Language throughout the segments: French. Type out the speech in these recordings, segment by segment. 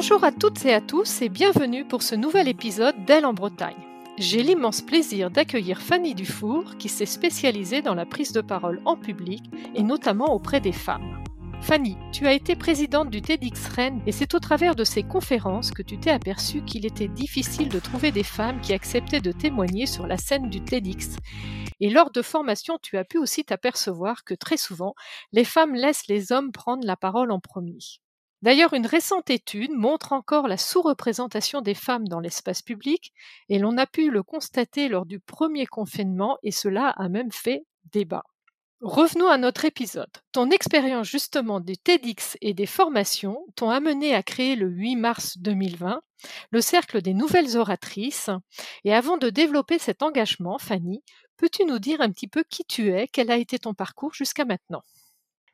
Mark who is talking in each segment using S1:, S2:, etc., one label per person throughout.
S1: Bonjour à toutes et à tous et bienvenue pour ce nouvel épisode d'Elle en Bretagne. J'ai l'immense plaisir d'accueillir Fanny Dufour qui s'est spécialisée dans la prise de parole en public et notamment auprès des femmes. Fanny, tu as été présidente du TEDx Rennes et c'est au travers de ces conférences que tu t'es aperçue qu'il était difficile de trouver des femmes qui acceptaient de témoigner sur la scène du TEDx. Et lors de formation, tu as pu aussi t'apercevoir que très souvent, les femmes laissent les hommes prendre la parole en premier. D'ailleurs, une récente étude montre encore la sous-représentation des femmes dans l'espace public et l'on a pu le constater lors du premier confinement et cela a même fait débat. Revenons à notre épisode. Ton expérience justement du TEDx et des formations t'ont amené à créer le 8 mars 2020 le Cercle des Nouvelles Oratrices. Et avant de développer cet engagement, Fanny, peux-tu nous dire un petit peu qui tu es, quel a été ton parcours jusqu'à maintenant?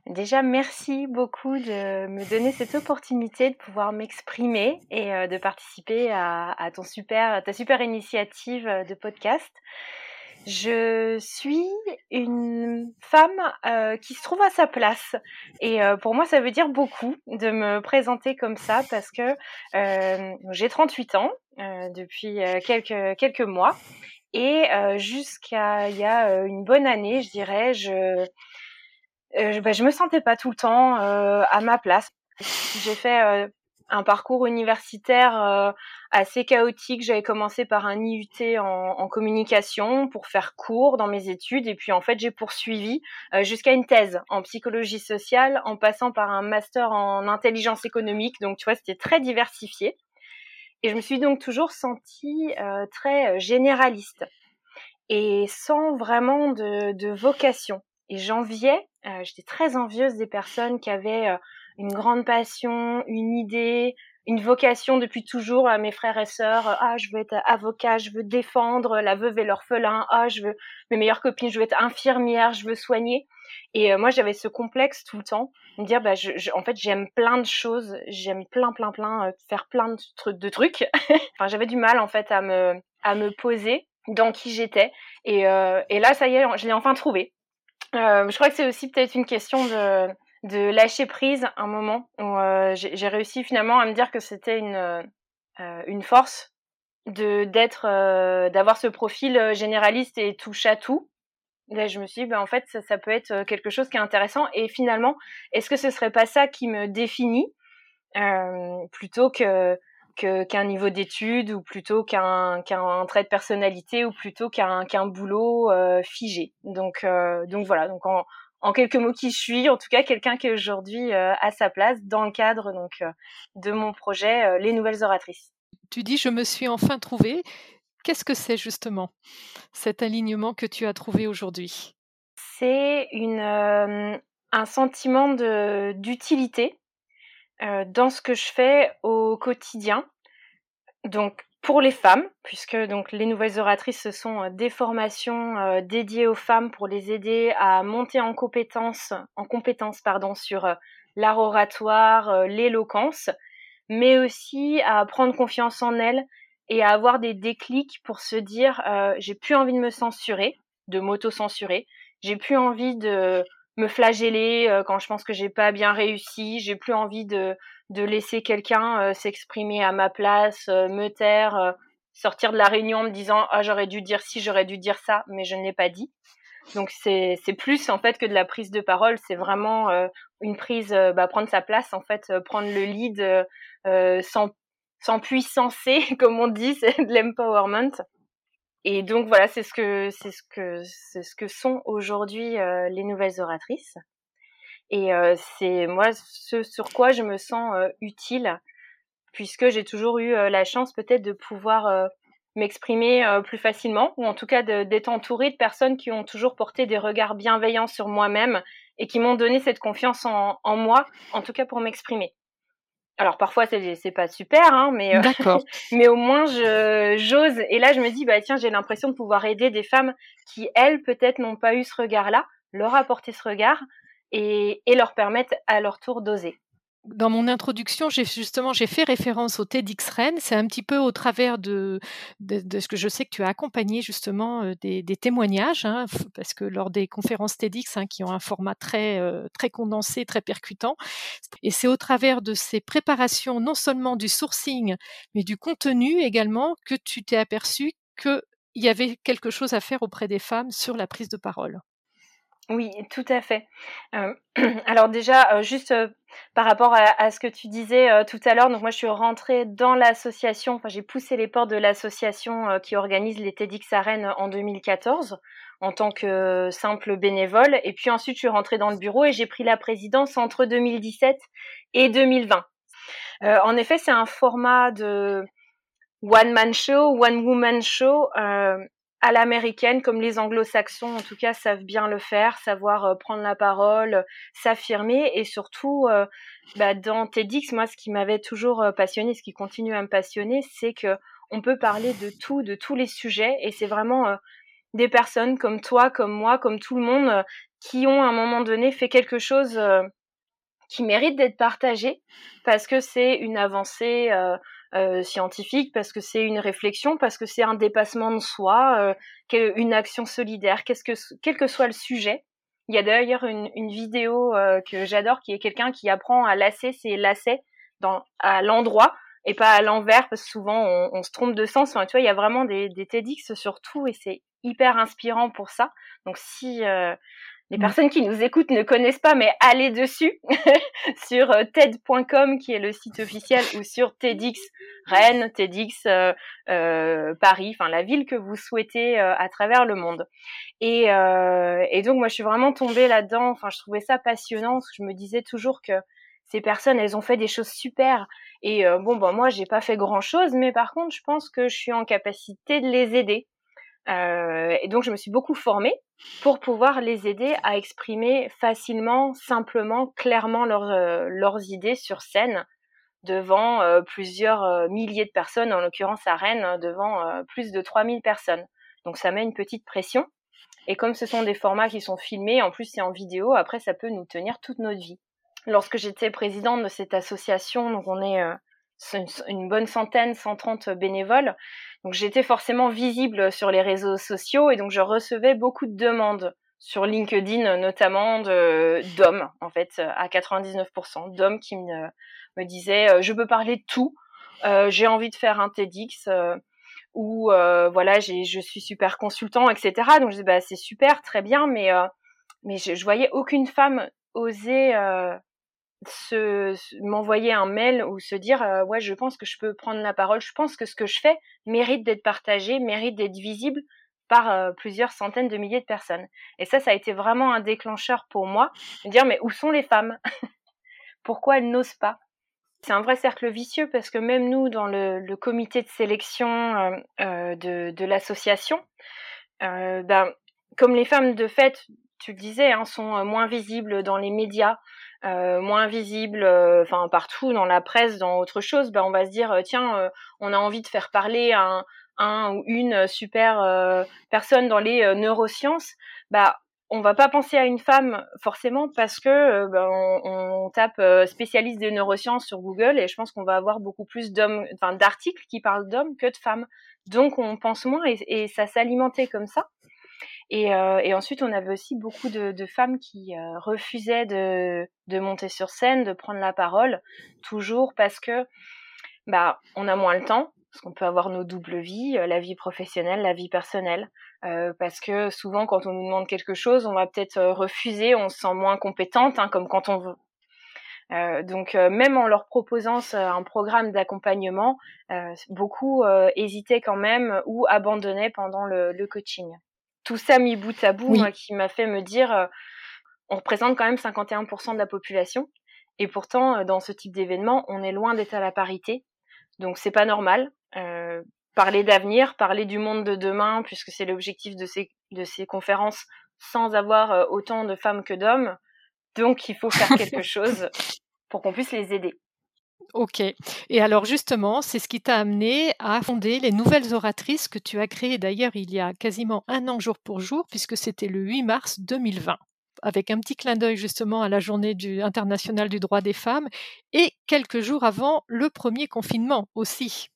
S2: Déjà, merci beaucoup de me donner cette opportunité de pouvoir m'exprimer et euh, de participer à, ton super, ta super initiative de podcast. Je suis une femme euh, qui se trouve à sa place et euh, pour moi ça veut dire beaucoup de me présenter comme ça parce que euh, j'ai 38 ans depuis quelques quelques mois et jusqu'à il y a une bonne année je dirais je je, bah, je me sentais pas tout le temps à ma place. J'ai fait un parcours universitaire euh, assez chaotique. J'avais commencé par un IUT en, communication pour faire cours dans mes études et puis en fait j'ai poursuivi euh, jusqu'à une thèse en psychologie sociale en passant par un master en intelligence économique. Donc tu vois c'était très diversifié et je me suis donc toujours sentie euh, très généraliste et sans vraiment de, de vocation. Et j'enviais, j'étais très envieuse des personnes qui avaient une grande passion, une idée, une vocation depuis toujours à mes frères et sœurs. Ah, je veux être avocat, je veux défendre la veuve et l'orphelin. Ah, je veux mes meilleures copines, je veux être infirmière, je veux soigner. Et euh, moi, j'avais ce complexe tout le temps, me dire, bah, je, en fait, j'aime plein de choses, j'aime plein, plein, plein, euh, faire plein de, trucs, de trucs. enfin, j'avais du mal en fait à me, à me poser dans qui j'étais. Et, euh, et là, ça y est, je l'ai enfin trouvé. Je crois que c'est aussi peut-être une question de lâcher prise un moment où euh, j'ai réussi finalement à me dire que c'était une, euh, une force de d'être euh, d'avoir ce profil généraliste et touche à tout. Là, je me suis dit, ben, en fait, ça, ça, peut être quelque chose qui est intéressant. Et finalement, est-ce que ce serait pas ça qui me définit plutôt que qu'un niveau d'études ou plutôt qu'un trait de personnalité ou plutôt qu'un qu'un boulot figé. Donc donc voilà. Donc en, en quelques mots qui je suis, en tout cas quelqu'un qui est aujourd'hui euh, à sa place dans le cadre donc euh, de mon projet euh, Les Nouvelles Oratrices.
S1: Tu dis je me suis enfin trouvée. Qu'est-ce que c'est justement cet alignement que tu as trouvé aujourd'hui?
S2: C'est une un sentiment d'utilité dans ce que je fais au quotidien. Donc pour les femmes, puisque donc les nouvelles oratrices ce sont euh, des formations euh, dédiées aux femmes pour les aider à monter en compétences, en compétences pardon, sur euh, l'art oratoire, l'éloquence, mais aussi à prendre confiance en elles et à avoir des déclics pour se dire j'ai plus envie de me censurer, de m'auto-censurer, j'ai plus envie de me flageller quand je pense que j'ai pas bien réussi, j'ai plus envie de de laisser quelqu'un euh, s'exprimer à ma place, euh, me taire, euh, sortir de la réunion en me disant ah j'aurais dû dire ci, j'aurais dû dire ça, mais je ne l'ai pas dit. Donc c'est c'est plus en fait que de la prise de parole, c'est vraiment une prise, bah, prendre sa place en fait, prendre le lead sans sans puissancer comme on dit, c'est de l'empowerment. Et donc voilà, c'est ce que c'est ce que c'est ce que sont aujourd'hui les nouvelles oratrices. Et euh, c'est moi ce sur quoi je me sens euh, utile, puisque j'ai toujours eu euh, la chance peut-être de pouvoir m'exprimer plus facilement, ou en tout cas d'être entourée de personnes qui ont toujours porté des regards bienveillants sur moi-même et qui m'ont donné cette confiance en, moi, en tout cas pour m'exprimer. Alors parfois c'est c'est pas super, hein, mais mais au moins je j'ose. Et là je me dis bah tiens j'ai l'impression de pouvoir aider des femmes qui elles peut-être n'ont pas eu ce regard-là, leur apporter ce regard, et, leur permettre à leur tour d'oser.
S1: Dans mon introduction, j'ai justement j'ai fait référence au TEDx Rennes. C'est un petit peu au travers de, de, ce que je sais que tu as accompagné justement euh, des, témoignages, hein, parce que lors des conférences TEDx hein, qui ont un format très euh, très condensé, très percutant, et c'est au travers de ces préparations non seulement du sourcing, mais du contenu également que tu t'es aperçu qu'il y avait quelque chose à faire auprès des femmes sur la prise de parole.
S2: Oui, tout à fait. Euh, alors déjà, euh, juste euh, par rapport à, ce que tu disais tout à l'heure, donc moi je suis rentrée dans l'association, enfin j'ai poussé les portes de l'association qui organise les TEDx Arènes en 2014 en tant que simple bénévole, et puis ensuite je suis rentrée dans le bureau et j'ai pris la présidence entre 2017 et 2020. en effet, c'est un format de one man show, one woman show à l'américaine, comme les anglo-saxons en tout cas savent bien le faire, savoir euh, prendre la parole, s'affirmer. Et surtout euh, bah, dans TEDx, moi ce qui m'avait toujours euh, passionné, ce qui continue à me passionner, c'est que on peut parler de tout, de tous les sujets. Et c'est vraiment des personnes comme toi, comme moi, comme tout le monde qui ont à un moment donné fait quelque chose qui mérite d'être partagé parce que c'est une avancée euh, scientifique, parce que c'est une réflexion, parce que c'est un dépassement de soi, euh, une action solidaire, que, quel que soit le sujet. Il y a d'ailleurs une, vidéo euh, que j'adore qui est quelqu'un qui apprend à lasser ses lacets dans, à l'endroit et pas à l'envers parce que souvent on, se trompe de sens. Enfin, tu vois, il y a vraiment des, TEDx sur tout et c'est hyper inspirant pour ça. Donc si les personnes qui nous écoutent ne connaissent pas, mais allez dessus sur euh, TED.com qui est le site officiel ou sur TEDx Rennes, TEDx euh, euh, Paris, enfin la ville que vous souhaitez à travers le monde. Et, et, donc moi je suis vraiment tombée là-dedans. Enfin je trouvais ça passionnant parce que je me disais toujours que ces personnes elles ont fait des choses super. Et bon ben moi j'ai pas fait grand chose, mais par contre je pense que je suis en capacité de les aider. Euh, et donc, je me suis beaucoup formée pour pouvoir les aider à exprimer facilement, simplement, clairement leurs, euh, idées sur scène devant euh, plusieurs milliers de personnes, en l'occurrence à Rennes, devant plus de 3000 personnes. Donc, ça met une petite pression. Et comme ce sont des formats qui sont filmés, en plus c'est en vidéo, après ça peut nous tenir toute notre vie. Lorsque j'étais présidente de cette association, donc on est une bonne centaine, 130 bénévoles, donc j'étais forcément visible sur les réseaux sociaux et donc je recevais beaucoup de demandes sur LinkedIn notamment d'hommes en fait à 99% d'hommes qui me, me disaient euh, je peux parler de tout, euh, j'ai envie de faire un TEDx euh, ou voilà je suis super consultant etc. Donc je disais bah c'est super très bien mais mais je, je voyais aucune femme oser se, m'envoyer un mail ou se dire euh, ouais je pense que je peux prendre la parole je pense que ce que je fais mérite d'être partagé mérite d'être visible par euh, plusieurs centaines de milliers de personnes. Et ça ça a été vraiment un déclencheur pour moi de dire mais où sont les femmes? Pourquoi elles n'osent pas? C'est un vrai cercle vicieux parce que même nous dans le, comité de sélection euh, de, de l'association ben, comme les femmes de fait tu le disais, hein, sont moins visibles dans les médias, euh, moins visible, euh, enfin partout dans la presse, dans autre chose, ben on va se dire euh, tiens, on a envie de faire parler un, un ou une super personne dans les neurosciences, bah on va pas penser à une femme forcément parce que ben, on, on, tape spécialiste des neurosciences sur Google et je pense qu'on va avoir beaucoup plus d'hommes, d'articles qui parlent d'hommes que de femmes. Donc on pense moins et, et ça s'alimentait comme ça. Et, euh, et, ensuite, on avait aussi beaucoup de, de femmes qui euh, refusaient de, de, monter sur scène, de prendre la parole, toujours parce que bah on a moins le temps, parce qu'on peut avoir nos doubles vies, euh, la vie professionnelle, la vie personnelle, euh, parce que souvent quand on nous demande quelque chose, on va peut-être refuser, on se sent moins compétente, hein, comme quand on veut. Euh, donc même en leur proposant un programme d'accompagnement, beaucoup hésitaient quand même ou abandonnaient pendant le, le coaching tout ça mis bout à bout, qui m'a fait me dire, euh, on représente quand même 51% de la population, et pourtant, euh, dans ce type d'événement, on est loin d'être à la parité, donc c'est pas normal. Euh, parler d'avenir, parler du monde de demain, puisque c'est l'objectif de ces, de ces conférences, sans avoir autant de femmes que d'hommes, donc il faut faire quelque chose pour qu'on puisse les aider.
S1: Ok. Et alors justement, c'est ce qui t'a amené à fonder les nouvelles oratrices que tu as créées d'ailleurs il y a quasiment un an jour pour jour, puisque c'était le 8 mars 2020. avec un petit clin d'œil justement à la journée internationale du droit des femmes, et quelques jours avant le premier confinement aussi.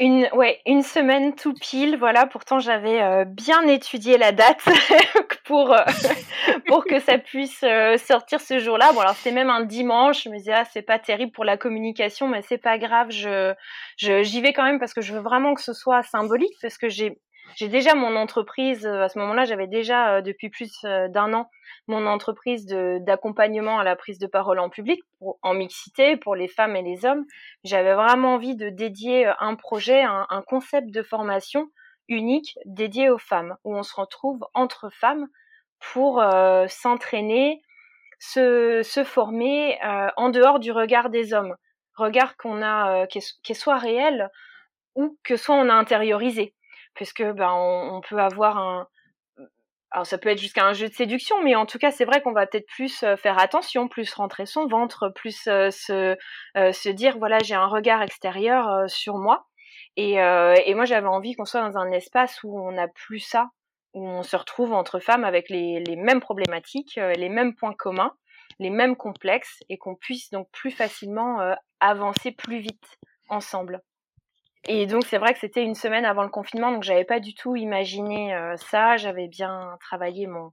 S2: Une, ouais, une semaine tout pile, voilà. Pourtant, j'avais euh, bien étudié la date pour, euh, pour que ça puisse euh, sortir ce jour-là. Bon, alors c'était même un dimanche. Je me disais, ah, c'est pas terrible pour la communication, mais c'est pas grave. Je, j'y vais quand même parce que je veux vraiment que ce soit symbolique, parce que j'ai, j'ai déjà mon entreprise. À ce moment-là, j'avais déjà depuis plus d'un an mon entreprise d'accompagnement à la prise de parole en public, en mixité pour les femmes et les hommes. J'avais vraiment envie de dédier euh, un projet, un, concept de formation unique dédié aux femmes, où on se retrouve entre femmes pour euh, s'entraîner, se, former euh, en dehors du regard des hommes. Regard qu'on a, euh, soit réel ou que soit on a intériorisé. Puisque ben, on, peut avoir un, alors ça peut être jusqu'à un jeu de séduction, mais en tout cas c'est vrai qu'on va peut-être plus faire attention, plus rentrer son ventre, plus se, se dire voilà j'ai un regard extérieur sur moi. Et, et moi j'avais envie qu'on soit dans un espace où on n'a plus ça, où on se retrouve entre femmes avec les, les mêmes problématiques, les mêmes points communs, les mêmes complexes, et qu'on puisse donc plus facilement avancer plus vite ensemble. Et donc c'est vrai que c'était une semaine avant le confinement, donc j'avais pas du tout imaginé euh, ça. J'avais bien travaillé mon,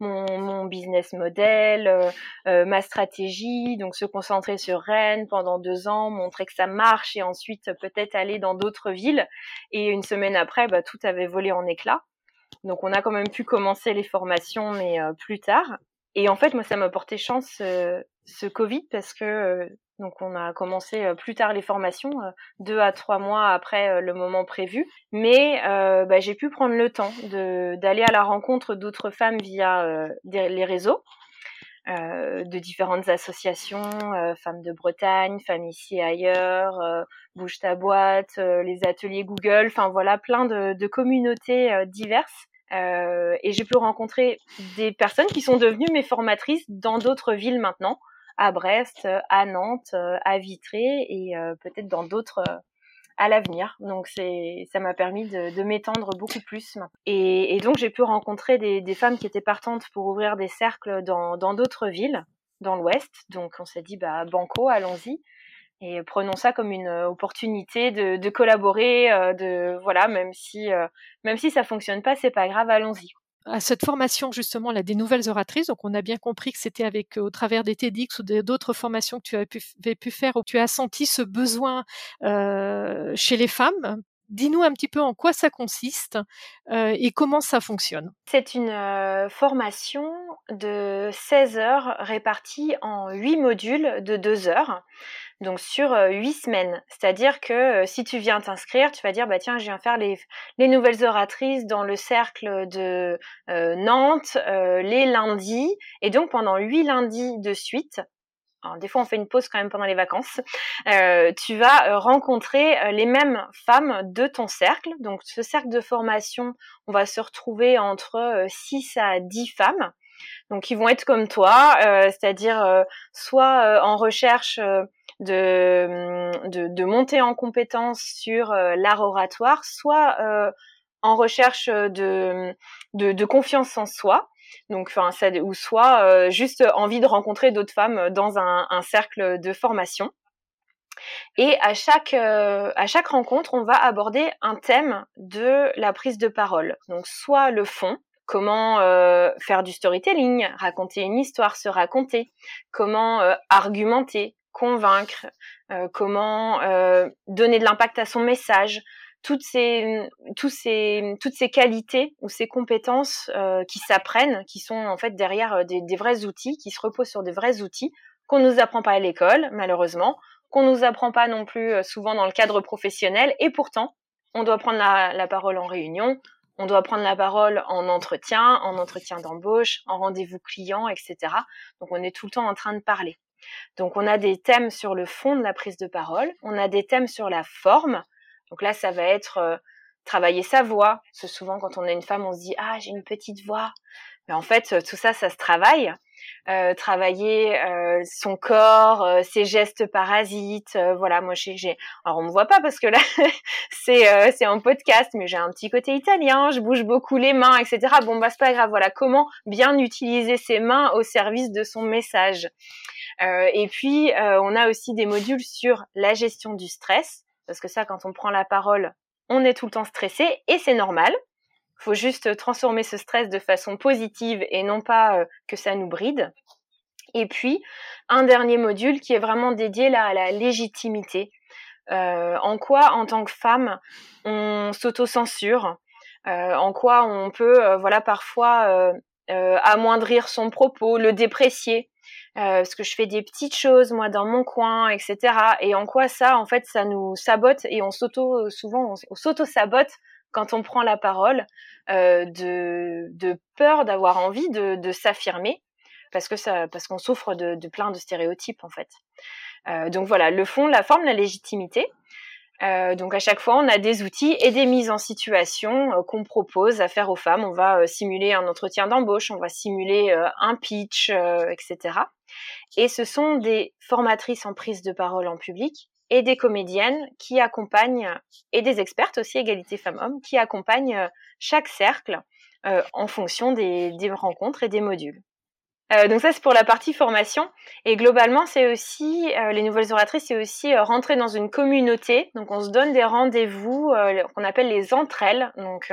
S2: mon, mon business model, euh, euh, ma stratégie, donc se concentrer sur Rennes pendant deux ans, montrer que ça marche et ensuite peut-être aller dans d'autres villes. Et une semaine après, bah, tout avait volé en éclats. Donc on a quand même pu commencer les formations, mais plus tard. Et en fait, moi, ça m'a porté chance ce Covid parce que donc on a commencé euh, plus tard les formations, euh, deux à trois mois après euh, le moment prévu. Mais bah, j'ai pu prendre le temps d'aller à la rencontre d'autres femmes via les réseaux. de différentes associations, Femmes de Bretagne, Femmes ici et ailleurs, Bouge ta boîte, les ateliers Google, enfin voilà, plein de, de communautés diverses. et j'ai pu rencontrer des personnes qui sont devenues mes formatrices dans d'autres villes maintenant à Brest, à Nantes, à Vitré et euh, peut-être dans d'autres euh, à l'avenir. Donc c'est, ça m'a permis de, de m'étendre beaucoup plus. Et, et donc j'ai pu rencontrer des, des, femmes qui étaient partantes pour ouvrir des cercles dans, dans d'autres villes, dans l'Ouest. Donc on s'est dit bah banco, allons-y et prenons ça comme une opportunité de, de collaborer, de voilà même si même si ça fonctionne pas, c'est pas grave, allons-y
S1: à cette formation justement là des nouvelles oratrices. Donc on a bien compris que c'était avec au travers des TEDx ou d'autres formations que tu avais pu, faire où tu as senti ce besoin euh, chez les femmes. Dis-nous un petit peu en quoi ça consiste euh, et comment ça fonctionne.
S2: C'est une euh, formation de 16 heures répartie en 8 modules de 2 heures donc sur euh, huit semaines. C'est-à-dire que euh, si tu viens t'inscrire, tu vas dire bah tiens, je viens faire les, les nouvelles oratrices dans le cercle de euh, Nantes les lundis, et donc pendant huit lundis de suite. Des fois, on fait une pause quand même pendant les vacances. tu vas rencontrer les mêmes femmes de ton cercle. Donc, ce cercle de formation, on va se retrouver entre 6 à 10 femmes. Donc, ils vont être comme toi, c'est-à-dire soit en recherche de, de, de monter en compétence sur euh, l'art oratoire, soit euh, en recherche de, de, de, confiance en soi. Donc, enfin, ou soit euh, juste envie de rencontrer d'autres femmes dans un, cercle de formation. Et à chaque, à chaque rencontre, on va aborder un thème de la prise de parole. Donc, soit le fond, comment euh, faire du storytelling, raconter une histoire, se raconter, comment euh, argumenter, convaincre, euh, comment euh, donner de l'impact à son message, toutes ces, toutes ces, toutes ces qualités ou ces compétences euh, qui s'apprennent, qui sont en fait derrière des, des, vrais outils, qui se reposent sur des vrais outils qu'on nous apprend pas à l'école, malheureusement, qu'on nous apprend pas non plus souvent dans le cadre professionnel, et pourtant, on doit prendre la, la parole en réunion, on doit prendre la parole en entretien, en entretien d'embauche, en rendez-vous client, etc. Donc on est tout le temps en train de parler. Donc on a des thèmes sur le fond de la prise de parole, on a des thèmes sur la forme. Donc là, ça va être euh, travailler sa voix. Parce que souvent, quand on a une femme, on se dit ah j'ai une petite voix. Mais en fait, tout ça, ça se travaille. euh, travailler euh, son corps, euh, ses gestes parasites. voilà, moi j'ai, alors on me voit pas parce que là c'est c'est un podcast, mais j'ai un petit côté italien, je bouge beaucoup les mains, etc. Bon bah c'est pas grave. Voilà, comment bien utiliser ses mains au service de son message? Et puis on a aussi des modules sur la gestion du stress, parce que ça, quand on prend la parole, on est tout le temps stressé et c'est normal faut juste transformer ce stress de façon positive et non pas euh, que ça nous bride. Et puis, un dernier module qui est vraiment dédié là, à la légitimité. Euh, en quoi, en tant que femme, on s'auto-censure euh, En quoi on peut, voilà, parfois amoindrir son propos, le déprécier parce que je fais des petites choses moi dans mon coin, etc. Et en quoi ça, en fait, ça nous sabote et on s'auto, souvent, on s'auto sabote quand on prend la parole, euh, de, de, peur d'avoir envie de, de s'affirmer, parce que ça, parce qu'on souffre de, de, plein de stéréotypes en fait. Euh, donc voilà, le fond, la forme, la légitimité. Euh, donc à chaque fois, on a des outils et des mises en situation euh, qu'on propose à faire aux femmes. On va euh, simuler un entretien d'embauche, on va simuler un pitch, etc. Et ce sont des formatrices en prise de parole en public et des comédiennes qui accompagnent, et des expertes aussi, égalité femmes-hommes, qui accompagnent chaque cercle en fonction des, des, rencontres et des modules. Euh, donc ça c'est pour la partie formation. Et globalement c'est aussi euh, les nouvelles oratrices c'est aussi euh, rentrer dans une communauté. Donc on se donne des rendez-vous qu'on appelle les entre elles. Donc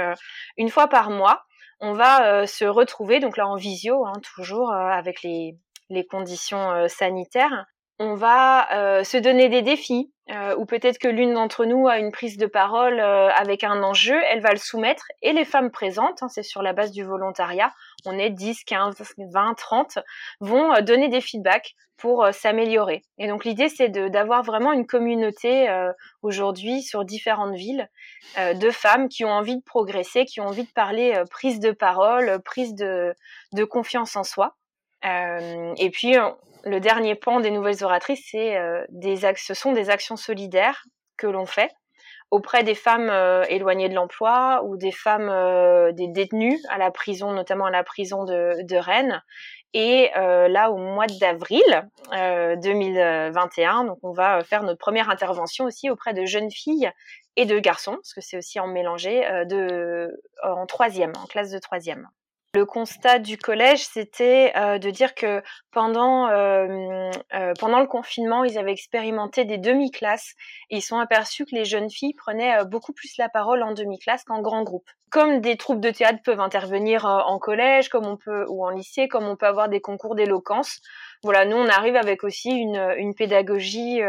S2: une fois par mois on va se retrouver donc là en visio hein, toujours avec les, les conditions sanitaires on va euh, se donner des défis, euh, ou peut-être que l'une d'entre nous a une prise de parole euh, avec un enjeu, elle va le soumettre, et les femmes présentes, hein, c'est sur la base du volontariat, on est 10, 15, 20, 30, vont donner des feedbacks pour s'améliorer. Et donc l'idée, c'est d'avoir vraiment une communauté aujourd'hui sur différentes villes de femmes qui ont envie de progresser, qui ont envie de parler prise de parole, prise de, de confiance en soi. et puis, le dernier pan des nouvelles oratrices, c'est euh, des ce sont des actions solidaires que l'on fait auprès des femmes euh, éloignées de l'emploi ou des femmes euh, des détenues à la prison, notamment à la prison de, de Rennes. Et là, au mois d'avril 2021, donc on va faire notre première intervention aussi auprès de jeunes filles et de garçons, parce que c'est aussi en mélangé, de en troisième, en classe de troisième. Le constat du collège, c'était euh, de dire que pendant euh, euh, pendant le confinement, ils avaient expérimenté des demi-classes et ils sont aperçus que les jeunes filles prenaient beaucoup plus la parole en demi-classe qu'en grand groupe. Comme des troupes de théâtre peuvent intervenir en collège, comme on peut ou en lycée, comme on peut avoir des concours d'éloquence. Voilà, nous on arrive avec aussi une, une pédagogie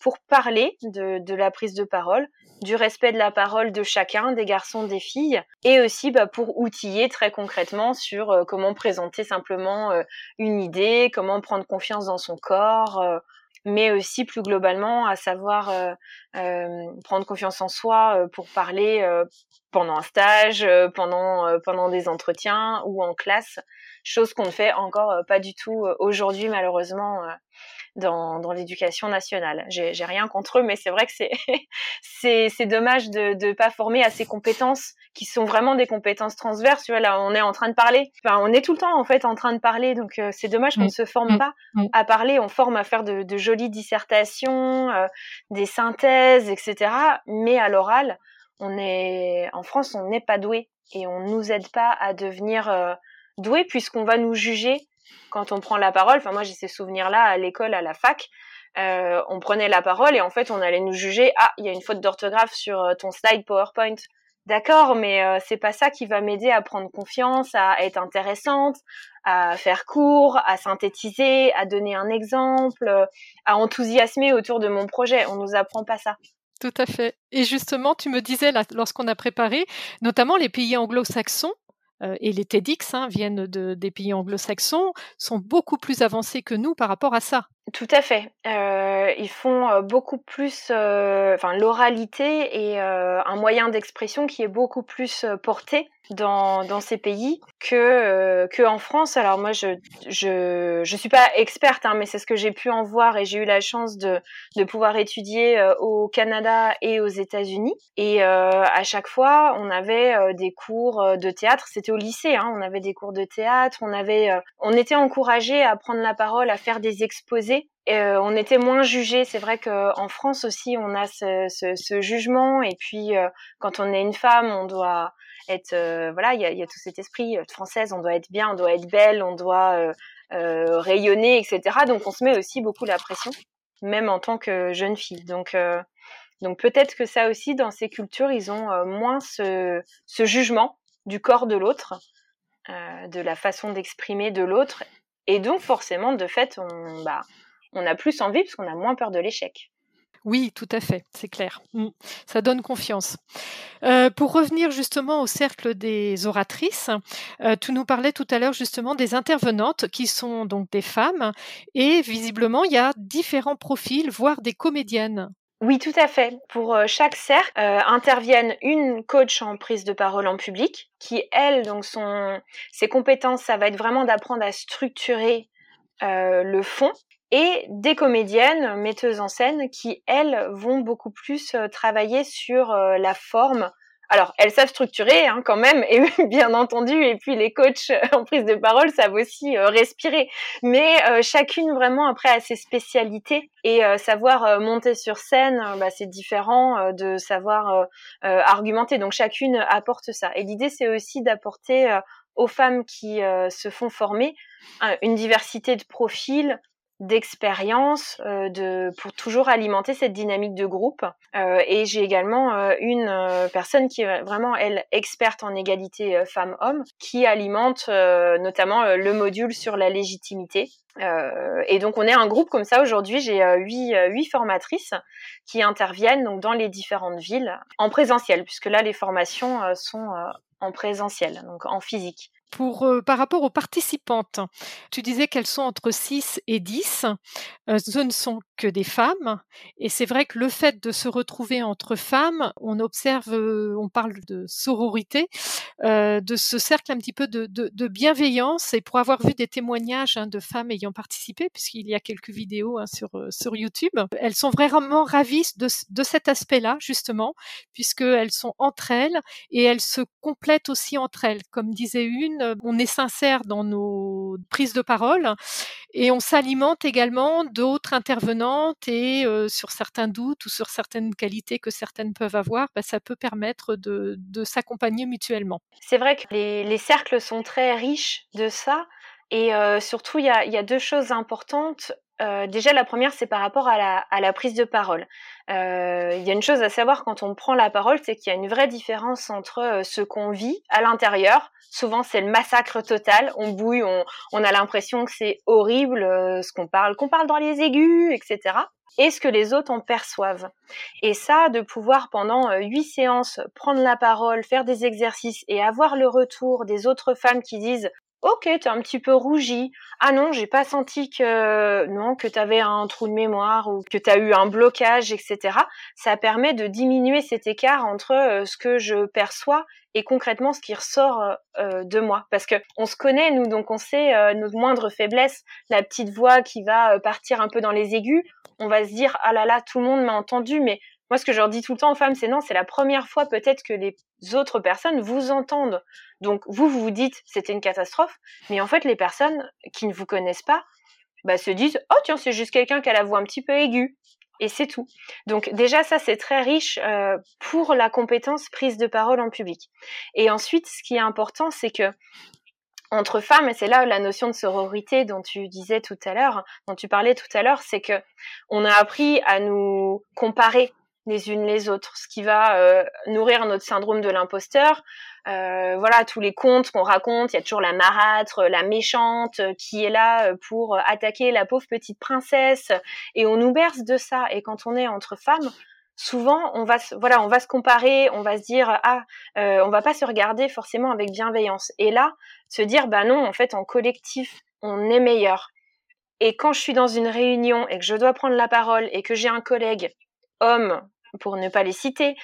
S2: pour parler de, de la prise de parole, du respect de la parole de chacun, des garçons, des filles, et aussi bah, pour outiller très concrètement sur euh, comment présenter simplement euh, une idée, comment prendre confiance dans son corps, euh, mais aussi plus globalement à savoir prendre confiance en soi pour parler pendant un stage, pendant pendant des entretiens ou en classe, chose qu'on ne fait encore pas du tout aujourd'hui malheureusement dans, dans l'éducation nationale. J'ai rien contre eux, mais c'est vrai que c'est c'est dommage de ne pas former à ces compétences qui sont vraiment des compétences transverses. Tu vois, là, on est en train de parler. Enfin, on est tout le temps en fait en train de parler, donc euh, c'est dommage qu'on ne se forme pas à parler. On forme à faire de, de jolies dissertations, euh, des synthèses, etc. Mais à l'oral, on est en France, on n'est pas doué et on nous aide pas à devenir euh, doué puisqu'on va nous juger quand on prend la parole, enfin moi j'ai ces souvenirs-là à l'école, à la fac, euh, on prenait la parole et en fait on allait nous juger, ah il y a une faute d'orthographe sur euh, ton slide PowerPoint. D'accord, mais euh, c'est pas ça qui va m'aider à prendre confiance, à être intéressante, à faire court, à synthétiser, à donner un exemple, à enthousiasmer autour de mon projet. On nous apprend pas ça.
S1: Tout à fait. Et justement, tu me disais lorsqu'on a préparé, notamment les pays anglo-saxons, et les TEDx hein, viennent de, des pays anglo-saxons, sont beaucoup plus avancés que nous par rapport à ça.
S2: Tout à fait. Euh, ils font euh, beaucoup plus, enfin l'oralité est un moyen d'expression qui est beaucoup plus porté dans, dans ces pays que, euh, que en France. Alors moi, je je, je suis pas experte, hein, mais c'est ce que j'ai pu en voir et j'ai eu la chance de, de pouvoir étudier euh, au Canada et aux États-Unis. Et euh, à chaque fois, on avait des cours de théâtre. C'était au lycée, hein, on avait des cours de théâtre. On avait, on était encouragé à prendre la parole, à faire des exposés euh, on était moins jugé. C'est vrai qu'en France aussi, on a ce, jugement. Et puis, euh, quand on est une femme, on doit être, euh, voilà, il y a, tout cet esprit française. On doit être bien, on doit être belle, on doit rayonner, etc. Donc, on se met aussi beaucoup la pression, même en tant que jeune fille. Donc, donc peut-être que ça aussi, dans ces cultures, ils ont moins ce, ce jugement du corps de l'autre, de la façon d'exprimer de l'autre. Et donc, forcément, de fait, on, bah, on a plus envie parce qu'on a moins peur de l'échec.
S1: Oui, tout à fait, c'est clair. Mm. Ça donne confiance. Euh, pour revenir justement au cercle des oratrices, euh, tu nous parlais tout à l'heure justement des intervenantes qui sont donc des femmes et visiblement il y a différents profils, voire des comédiennes.
S2: Oui, tout à fait. Pour euh, chaque cercle interviennent une coach en prise de parole en public qui, elle, donc son, ses compétences, ça va être vraiment d'apprendre à structurer le fond et des comédiennes, metteuses en scène, qui, elles, vont beaucoup plus euh, travailler sur euh, la forme. Alors, elles savent structurer hein, quand même, et bien entendu, et puis les coachs en prise de parole savent aussi euh, respirer. Mais chacune vraiment après a ses spécialités, et savoir monter sur scène, bah, c'est différent de savoir argumenter. Donc chacune apporte ça. Et l'idée, c'est aussi d'apporter aux femmes qui se font former une diversité de profils, d'expérience euh, de pour toujours alimenter cette dynamique de groupe. Euh, et j'ai également euh, une personne qui est vraiment elle experte en égalité femmes-hommes qui alimente notamment le module sur la légitimité. Et donc on est un groupe comme ça aujourd'hui. J'ai huit, huit formatrices qui interviennent donc dans les différentes villes en présentiel puisque là les formations sont en présentiel donc en physique
S1: euh, par rapport aux participantes, tu disais qu'elles sont entre 6 et 10. Euh, ce ne sont que des femmes. Et c'est vrai que le fait de se retrouver entre femmes, on observe, euh, on parle de sororité, de ce cercle un petit peu de, bienveillance. Et pour avoir vu des témoignages hein, de femmes ayant participé, puisqu'il y a quelques vidéos hein, sur, YouTube, elles sont vraiment ravies de, de cet aspect-là, justement, puisqu'elles sont entre elles et elles se complètent aussi entre elles. Comme disait une, euh, on est sincère dans nos prises de parole et on s'alimente également d'autres intervenantes et euh, sur certains doutes ou sur certaines qualités que certaines peuvent avoir, bah, ça peut permettre de, s'accompagner mutuellement.
S2: C'est vrai que les, cercles sont très riches de ça. Et euh, surtout, il y a, deux choses importantes. Déjà, la première, c'est par rapport à la, prise de parole. Il y a une chose à savoir quand on prend la parole, c'est qu'il y a une vraie différence entre ce qu'on vit à l'intérieur souvent c'est le massacre total. On bouille, on, a l'impression que c'est horrible euh, ce qu'on parle, qu'on parle dans les aigus, etc. Et ce que les autres en perçoivent. Et ça, de pouvoir pendant euh, huit séances prendre la parole, faire des exercices et avoir le retour des autres femmes qui disent Ok, t'es un petit peu rougi. Ah non, j'ai pas senti que non que t'avais un trou de mémoire ou que t'as eu un blocage, etc. Ça permet de diminuer cet écart entre euh, ce que je perçois et concrètement ce qui ressort euh, euh, de moi. Parce que on se connaît nous, donc on sait nos moindres faiblesses, la petite voix qui va partir un peu dans les aigus. On va se dire ah là là, tout le monde m'a entendu, mais moi, ce que je leur dis tout le temps aux femmes, c'est non, c'est la première fois peut-être que les autres personnes vous entendent. Donc, vous, vous vous dites, c'était une catastrophe, mais en fait, les personnes qui ne vous connaissent pas, bah, se disent, oh tiens, c'est juste quelqu'un qui a la voix un petit peu aiguë. Et c'est tout. Donc déjà, ça, c'est très riche euh, pour la compétence prise de parole en public. Et ensuite, ce qui est important, c'est que entre femmes, et c'est là la notion de sororité dont tu disais tout à l'heure, dont tu parlais tout à l'heure, c'est que on a appris à nous comparer les unes les autres, ce qui va euh, nourrir notre syndrome de l'imposteur. Euh, voilà, tous les contes qu'on raconte, il y a toujours la marâtre, la méchante euh, qui est là pour attaquer la pauvre petite princesse, et on nous berce de ça. Et quand on est entre femmes, souvent on va, voilà, on va se comparer, on va se dire ah, on va pas se regarder forcément avec bienveillance. Et là, se dire bah non, en fait, en collectif, on est meilleur. Et quand je suis dans une réunion et que je dois prendre la parole et que j'ai un collègue homme pour ne pas les citer,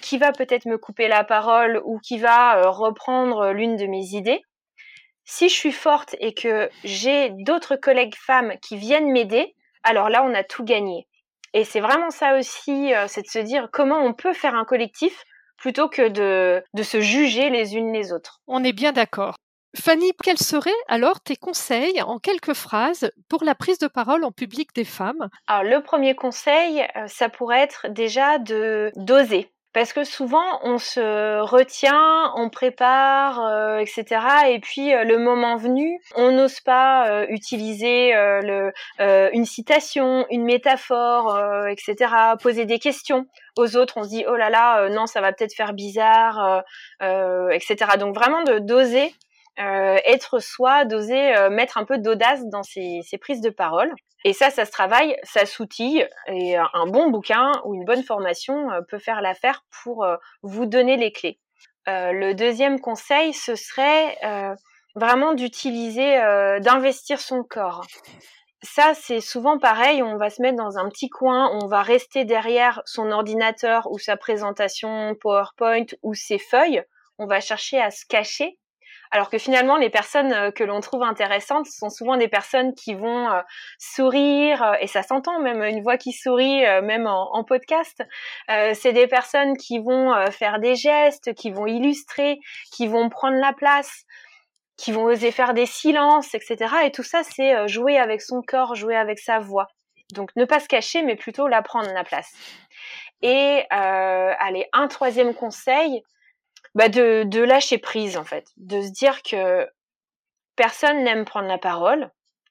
S2: qui va peut-être me couper la parole ou qui va reprendre l'une de mes idées. Si je suis forte et que j'ai d'autres collègues femmes qui viennent m'aider, alors là, on a tout gagné. Et c'est vraiment ça aussi, c'est de se dire comment on peut faire un collectif plutôt que de, de se juger les unes les autres.
S1: On est bien d'accord. Fanny, quels seraient alors tes conseils en quelques phrases pour la prise de parole en public des femmes?
S2: Alors le premier conseil, euh, ça pourrait être déjà de d'oser. Parce que souvent on se retient, on prépare, euh, etc. Et puis euh, le moment venu, on n'ose pas utiliser une citation, une métaphore, etc. Poser des questions aux autres. On se dit oh là là, non ça va peut-être faire bizarre, etc. Donc vraiment de d'oser euh, être soi, d'oser euh, mettre un peu d'audace dans ses, prises de parole. Et ça, ça se travaille, ça s'outille, et un bon bouquin ou une bonne formation euh, peut faire l'affaire pour vous donner les clés. le deuxième conseil, ce serait vraiment d'utiliser, d'investir son corps. Ça, c'est souvent pareil, on va se mettre dans un petit coin, on va rester derrière son ordinateur ou sa présentation PowerPoint ou ses feuilles, on va chercher à se cacher alors que finalement, les personnes euh, que l'on trouve intéressantes sont souvent des personnes qui vont euh, sourire, euh, et ça s'entend même une voix qui sourit, même en, podcast. c'est des personnes qui vont faire des gestes, qui vont illustrer, qui vont prendre la place, qui vont oser faire des silences, etc. Et tout ça, c'est jouer avec son corps, jouer avec sa voix. Donc ne pas se cacher, mais plutôt la prendre la place. Et allez, un troisième conseil, bah de, lâcher prise en fait, de se dire que personne n'aime prendre la parole.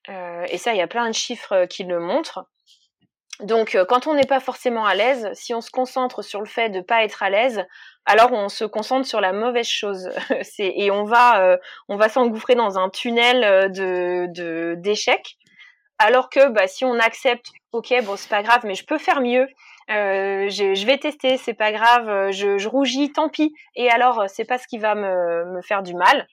S2: Euh, et ça, il y a plein de chiffres euh, qui le montrent. Donc, euh, quand on n'est pas forcément à l'aise, si on se concentre sur le fait de pas être à l'aise, alors on se concentre sur la mauvaise chose. et on va, s'engouffrer dans un tunnel d'échecs. alors que, bah, si on accepte, ok, bon, c'est pas grave, mais je peux faire mieux. Euh, je, vais tester, c'est pas grave, euh, je, rougis, tant pis. Et alors, euh, c'est pas ce qui va me, faire du mal.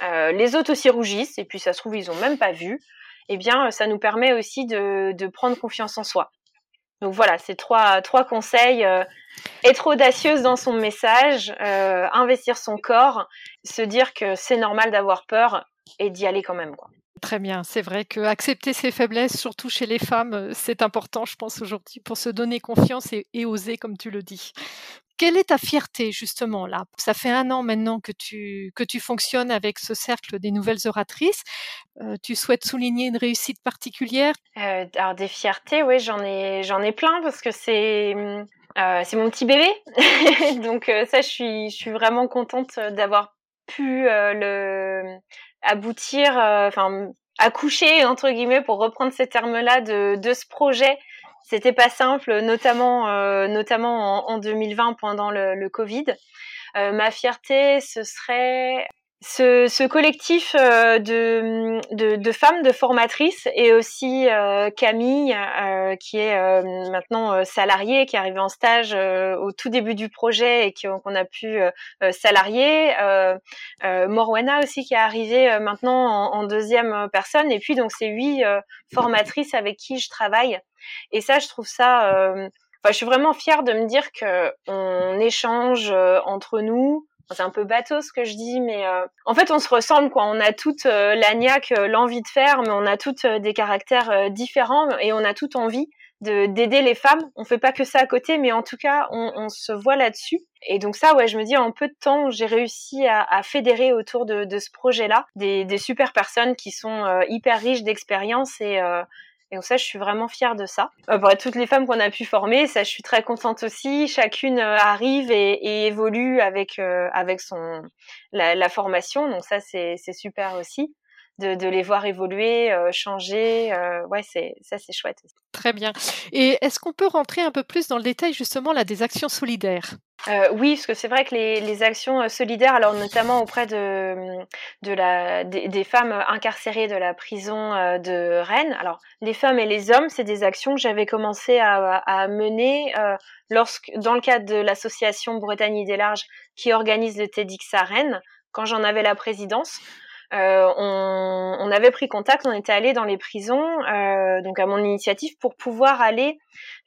S2: les autres aussi rougissent, et puis ça se trouve, ils ont même pas vu. Eh bien, ça nous permet aussi de, prendre confiance en soi. Donc voilà, c'est trois, conseils. être audacieuse dans son message, investir son corps, se dire que c'est normal d'avoir peur et d'y aller quand même.
S1: Très bien, c'est vrai que accepter ses faiblesses, surtout chez les femmes, euh, c'est important, je pense, aujourd'hui, pour se donner confiance et, oser, comme tu le dis. Quelle est ta fierté justement là? Ça fait un an maintenant que tu, que tu fonctionnes avec ce cercle des nouvelles oratrices. Euh, tu souhaites souligner une réussite particulière?
S2: Euh, Alors des fiertés, oui, j'en ai, j'en ai plein parce que c'est, c'est mon petit bébé. Donc ça, je suis, je suis vraiment contente d'avoir pu le aboutir, euh, enfin accoucher entre guillemets pour reprendre ces termes-là de, de ce projet. C'était pas simple, notamment euh, notamment en, en, 2020 pendant le, le Covid. Euh, ma fierté, ce serait ce, ce collectif euh, de, de, de, femmes, de formatrices, et aussi euh, Camille, euh, qui est maintenant salariée, qui est arrivée en stage au tout début du projet et qu'on a pu salarier. Morwana aussi, qui est arrivée maintenant en, en, deuxième personne. Et puis, donc, c'est huit formatrices avec qui je travaille. Et ça, je trouve ça... Enfin, je suis vraiment fière de me dire que on échange entre nous, c'est un peu bateau ce que je dis, mais euh, en fait, on se ressemble, quoi. On a toute euh, la niaque, euh, l'envie de faire, mais on a toutes des caractères différents et on a toute envie de d'aider les femmes. On fait pas que ça à côté, mais en tout cas, on, se voit là-dessus. Et donc ça, ouais, je me dis, en peu de temps, j'ai réussi à, fédérer autour de, ce projet-là des, des, super personnes qui sont hyper riches d'expérience et et donc ça, je suis vraiment fière de ça. Euh, pour toutes les femmes qu'on a pu former, ça, je suis très contente aussi. Chacune euh, arrive et, évolue avec euh, avec son la, la, formation. Donc ça, c'est super aussi de, de, les voir évoluer, changer. ouais, c'est ça, c'est chouette.
S1: Très bien. Et est-ce qu'on peut rentrer un peu plus dans le détail justement là des actions solidaires?
S2: Euh, oui, parce que c'est vrai que les, les, actions euh, solidaires, alors notamment auprès de, de la, des, des, femmes incarcérées de la prison euh, de Rennes, alors les femmes et les hommes, c'est des actions que j'avais commencé à, à mener euh, lorsque, dans le cadre de l'association Bretagne des Larges qui organise le TEDx à Rennes, quand j'en avais la présidence. On, on, avait pris contact, on était allé dans les prisons, donc à mon initiative, pour pouvoir aller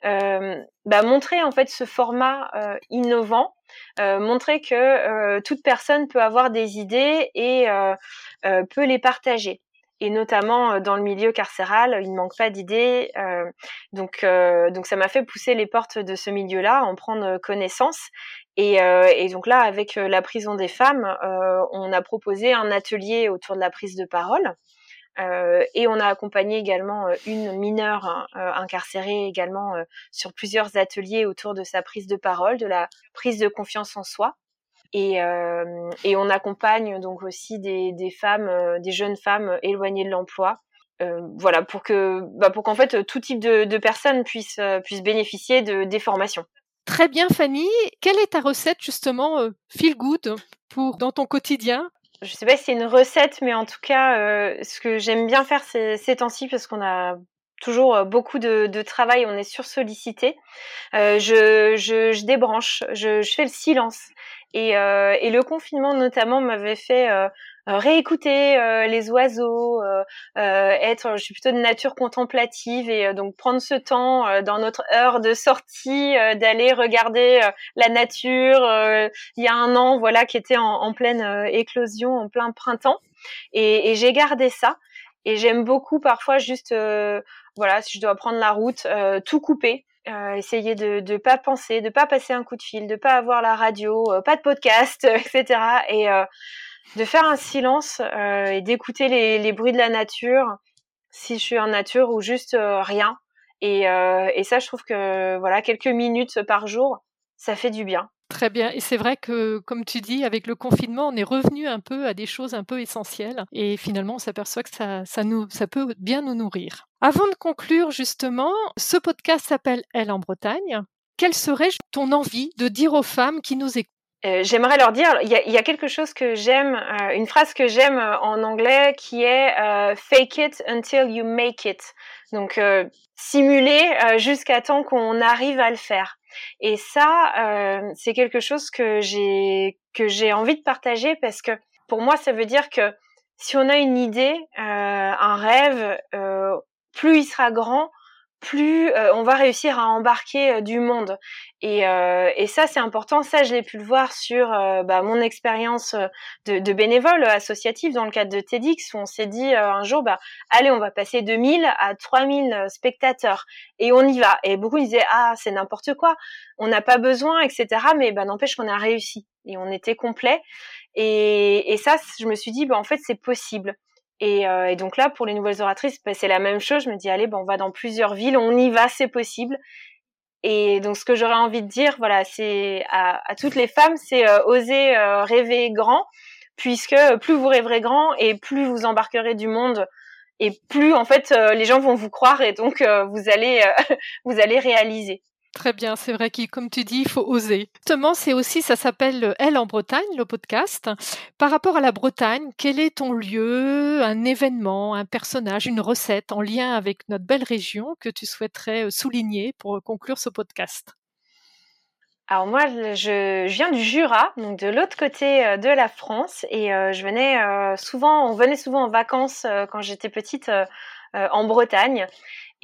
S2: bah, montrer en fait ce format innovant, montrer que toute personne peut avoir des idées et peut les partager et notamment euh, dans le milieu carcéral, il ne manque pas d'idées. Euh, donc, euh, donc ça m'a fait pousser les portes de ce milieu-là, en prendre connaissance. Et, et donc là, avec la prison des femmes, on a proposé un atelier autour de la prise de parole. et on a accompagné également une mineure hein, incarcérée également sur plusieurs ateliers autour de sa prise de parole, de la prise de confiance en soi. Et, euh, et on accompagne donc aussi des, des femmes, euh, des jeunes femmes éloignées de l'emploi. Euh, voilà, pour que, bah, pour qu'en fait tout type de, de personnes puissent, puissent bénéficier de des formations.
S1: Très bien, Fanny. Quelle est ta recette justement feel good pour dans ton quotidien?
S2: Je sais pas si c'est une recette, mais en tout cas, ce que j'aime bien faire ces, ces temps-ci, parce qu'on a toujours beaucoup de, travail, on est sur sollicité. Euh, je, débranche, je, fais le silence. Et, euh, le confinement notamment m'avait fait euh, réécouter euh, les oiseaux, être, je suis plutôt de nature contemplative et donc prendre ce temps dans notre heure de sortie d'aller regarder la nature. il y a un an, voilà, qui était en, en pleine éclosion, en plein printemps, et, et j'ai gardé ça. Et j'aime beaucoup parfois juste, voilà, si je dois prendre la route, tout couper euh, essayer de ne pas penser, de pas passer un coup de fil, de pas avoir la radio, euh, pas de podcast, etc. Et euh, de faire un silence et d'écouter les, bruits de la nature, si je suis en nature ou juste rien. Et, et ça, je trouve que voilà, quelques minutes par jour, ça fait du bien.
S1: Très bien. Et c'est vrai que, comme tu dis, avec le confinement, on est revenu un peu à des choses un peu essentielles. Et finalement, on s'aperçoit que ça, ça, ça peut bien nous nourrir. Avant de conclure, justement, ce podcast s'appelle Elle en Bretagne. Quelle serait ton envie de dire aux femmes qui nous écoutent
S2: euh, J'aimerais leur dire, il y, a, quelque chose que j'aime, euh, une phrase que j'aime en anglais qui est euh, fake it until you make it. Donc simuler jusqu'à temps qu'on arrive à le faire. Et ça, euh, c'est quelque chose que j'ai que j'ai envie de partager parce que pour moi, ça veut dire que si on a une idée, euh, un rêve, euh, plus il sera grand, plus euh, on va réussir à embarquer euh, du monde. Et, euh, et ça, c'est important. Ça, je l'ai pu le voir sur bah, mon expérience de, de, bénévole associatif dans le cadre de TEDx, où on s'est dit un jour, bah, allez, on va passer de 1000 à 3000 spectateurs. Et on y va. Et beaucoup disaient, ah, c'est n'importe quoi, on n'a pas besoin, etc. Mais bah, n'empêche qu'on a réussi. Et on était complet. Et, et ça, je me suis dit, bah, en fait, c'est possible. Et, euh, et, donc là, pour les nouvelles oratrices, bah, c'est la même chose. Je me dis, allez, ben, on va dans plusieurs villes, on y va, c'est possible. Et donc, ce que j'aurais envie de dire, voilà, c'est à, toutes les femmes, c'est euh, oser euh, rêver grand, puisque plus vous rêverez grand et plus vous embarquerez du monde, et plus en fait les gens vont vous croire et donc vous allez vous allez réaliser.
S1: Très bien, c'est vrai que comme tu dis, il faut oser. Justement, c'est aussi, ça s'appelle Elle en Bretagne, le podcast. Par rapport à la Bretagne, quel est ton lieu, un événement, un personnage, une recette en lien avec notre belle région que tu souhaiterais euh, souligner pour conclure ce podcast?
S2: Alors moi, je, viens du Jura, donc de l'autre côté euh, de la France, et euh, je venais souvent, on venait souvent en vacances quand j'étais petite en Bretagne.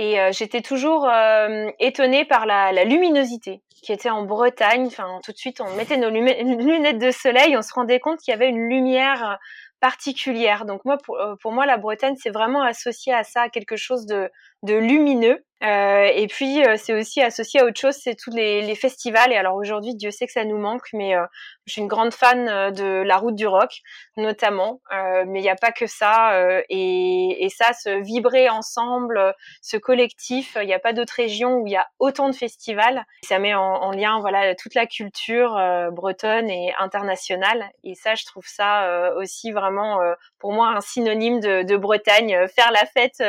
S2: Et euh, j'étais toujours euh, étonnée par la, luminosité qui était en Bretagne. Enfin, tout de suite, on mettait nos lunettes de soleil, on se rendait compte qu'il y avait une lumière particulière. Donc moi, pour, euh, pour moi, la Bretagne, c'est vraiment associé à ça, à quelque chose de, de lumineux. Euh, et puis euh, c'est aussi associé à autre chose, c'est tous les, les, festivals. Et alors aujourd'hui, Dieu sait que ça nous manque, mais euh, je suis une grande fan euh, de la route du rock, notamment. mais il n'y a pas que ça. Et, et, ça, se vibrer ensemble, ce collectif. Il n'y a pas d'autre région où il y a autant de festivals. Ça met en, en lien, voilà, toute la culture bretonne et internationale. Et ça, je trouve ça aussi vraiment, pour moi, un synonyme de, de Bretagne. Faire la fête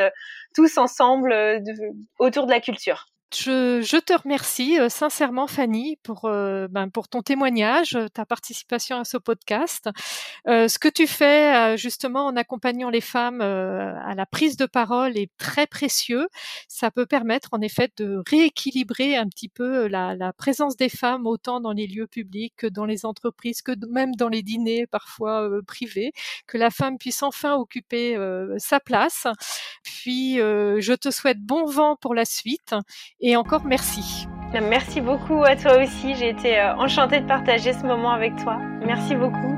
S2: tous ensemble de, autour de la culture.
S1: Je, te remercie euh, sincèrement, Fanny, pour, euh, ben, pour ton témoignage, euh, ta participation à ce podcast. ce que tu fais justement en accompagnant les femmes à la prise de parole est très précieux. Ça peut permettre en effet de rééquilibrer un petit peu la, la présence des femmes autant dans les lieux publics que dans les entreprises, que même dans les dîners parfois privés, que la femme puisse enfin occuper sa place. Puis, je te souhaite bon vent pour la suite et encore merci.
S2: Merci beaucoup à toi aussi. J'ai été euh, enchantée de partager ce moment avec toi. Merci beaucoup.